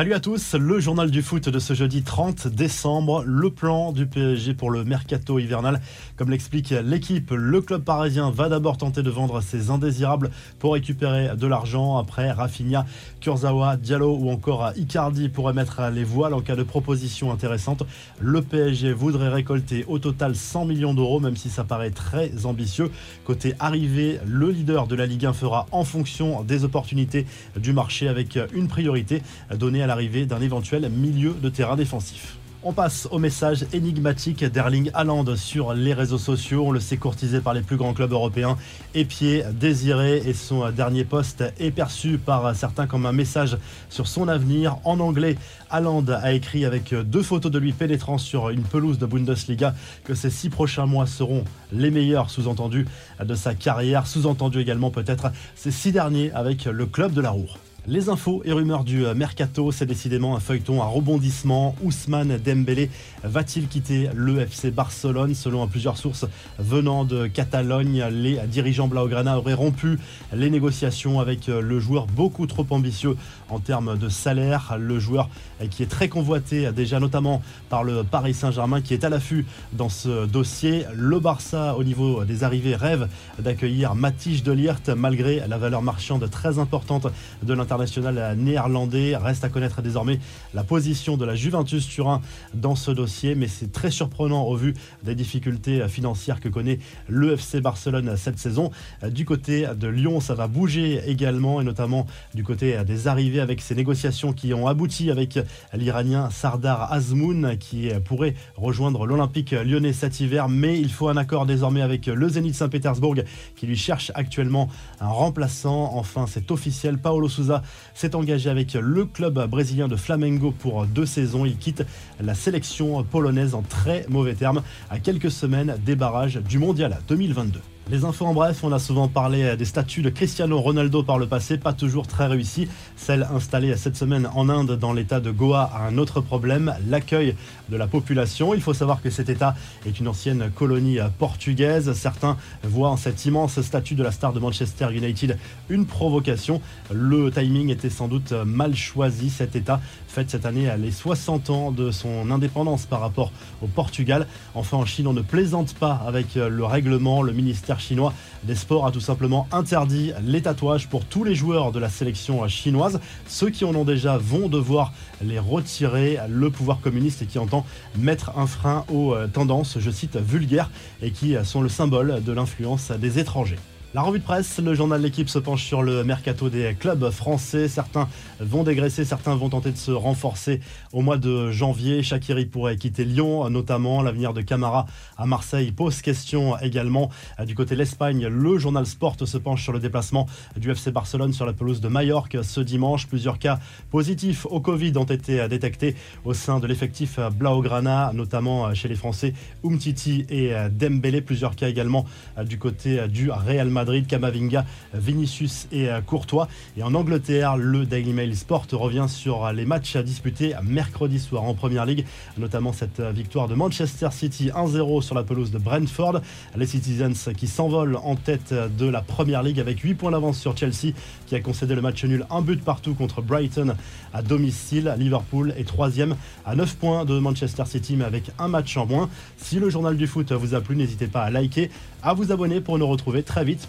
Salut à tous, le journal du foot de ce jeudi 30 décembre, le plan du PSG pour le mercato hivernal. Comme l'explique l'équipe, le club parisien va d'abord tenter de vendre ses indésirables pour récupérer de l'argent. Après, Rafinha, Kurzawa, Diallo ou encore Icardi pourraient mettre les voiles en cas de proposition intéressante. Le PSG voudrait récolter au total 100 millions d'euros, même si ça paraît très ambitieux. Côté arrivée, le leader de la Ligue 1 fera en fonction des opportunités du marché avec une priorité donnée à l'arrivée d'un éventuel milieu de terrain défensif. On passe au message énigmatique d'Erling Haaland sur les réseaux sociaux. On le sait courtisé par les plus grands clubs européens. Épié, désiré et son dernier poste est perçu par certains comme un message sur son avenir. En anglais, Haaland a écrit avec deux photos de lui pénétrant sur une pelouse de Bundesliga que ces six prochains mois seront les meilleurs, sous-entendu, de sa carrière. Sous-entendu également peut-être ces six derniers avec le club de la Roue. Les infos et rumeurs du euh, mercato, c'est décidément un feuilleton à rebondissement. Ousmane Dembélé va-t-il quitter le FC Barcelone? Selon plusieurs sources venant de Catalogne, les dirigeants Blaugrana auraient rompu les négociations avec euh, le joueur beaucoup trop ambitieux en termes de salaire. Le joueur euh, qui est très convoité déjà notamment par le Paris Saint-Germain qui est à l'affût dans ce dossier. Le Barça au niveau des arrivées rêve d'accueillir Matisse Delirte malgré la valeur marchande très importante de l'international international néerlandais. Reste à connaître désormais la position de la Juventus Turin dans ce dossier, mais c'est très surprenant au vu des difficultés financières que connaît le FC Barcelone cette saison. Du côté de Lyon, ça va bouger également, et notamment du côté des arrivées avec ces négociations qui ont abouti avec l'Iranien Sardar Azmoun, qui pourrait rejoindre l'Olympique lyonnais cet hiver, mais il faut un accord désormais avec le Zénith Saint-Pétersbourg qui lui cherche actuellement un remplaçant. Enfin, c'est officiel, Paolo Souza s'est engagé avec le club brésilien de Flamengo pour deux saisons. Il quitte la sélection polonaise en très mauvais termes à quelques semaines des barrages du Mondial 2022. Les infos en bref, on a souvent parlé des statuts de Cristiano Ronaldo par le passé, pas toujours très réussi. Celle installée cette semaine en Inde dans l'état de Goa a un autre problème, l'accueil de la population. Il faut savoir que cet état est une ancienne colonie portugaise. Certains voient en cette immense statue de la star de Manchester United une provocation. Le timing était sans doute mal choisi. Cet état fête cette année les 60 ans de son indépendance par rapport au Portugal. Enfin en Chine, on ne plaisante pas avec le règlement. Le ministère chinois des Sports a tout simplement interdit les tatouages pour tous les joueurs de la sélection chinoise. Ceux qui en ont déjà vont devoir les retirer. Le pouvoir communiste qui entend mettre un frein aux tendances, je cite, vulgaires et qui sont le symbole de l'influence des étrangers. La revue de presse, le journal L'équipe se penche sur le mercato des clubs français. Certains vont dégraisser, certains vont tenter de se renforcer au mois de janvier. Shakiri pourrait quitter Lyon, notamment. L'avenir de Camara à Marseille pose question également. Du côté de l'Espagne, le journal Sport se penche sur le déplacement du FC Barcelone sur la pelouse de Majorque ce dimanche. Plusieurs cas positifs au Covid ont été détectés au sein de l'effectif Blaugrana, notamment chez les Français Umtiti et Dembélé. Plusieurs cas également du côté du Real Madrid. Madrid, Camavinga, Vinicius et euh, Courtois. Et en Angleterre, le Daily Mail Sport revient sur les matchs à disputer mercredi soir en Première Ligue, notamment cette euh, victoire de Manchester City 1-0 sur la pelouse de Brentford. Les Citizens qui s'envolent en tête de la Première Ligue avec 8 points d'avance sur Chelsea qui a concédé le match nul, un but partout contre Brighton à domicile. Liverpool est troisième à 9 points de Manchester City mais avec un match en moins. Si le journal du foot vous a plu, n'hésitez pas à liker, à vous abonner pour nous retrouver très vite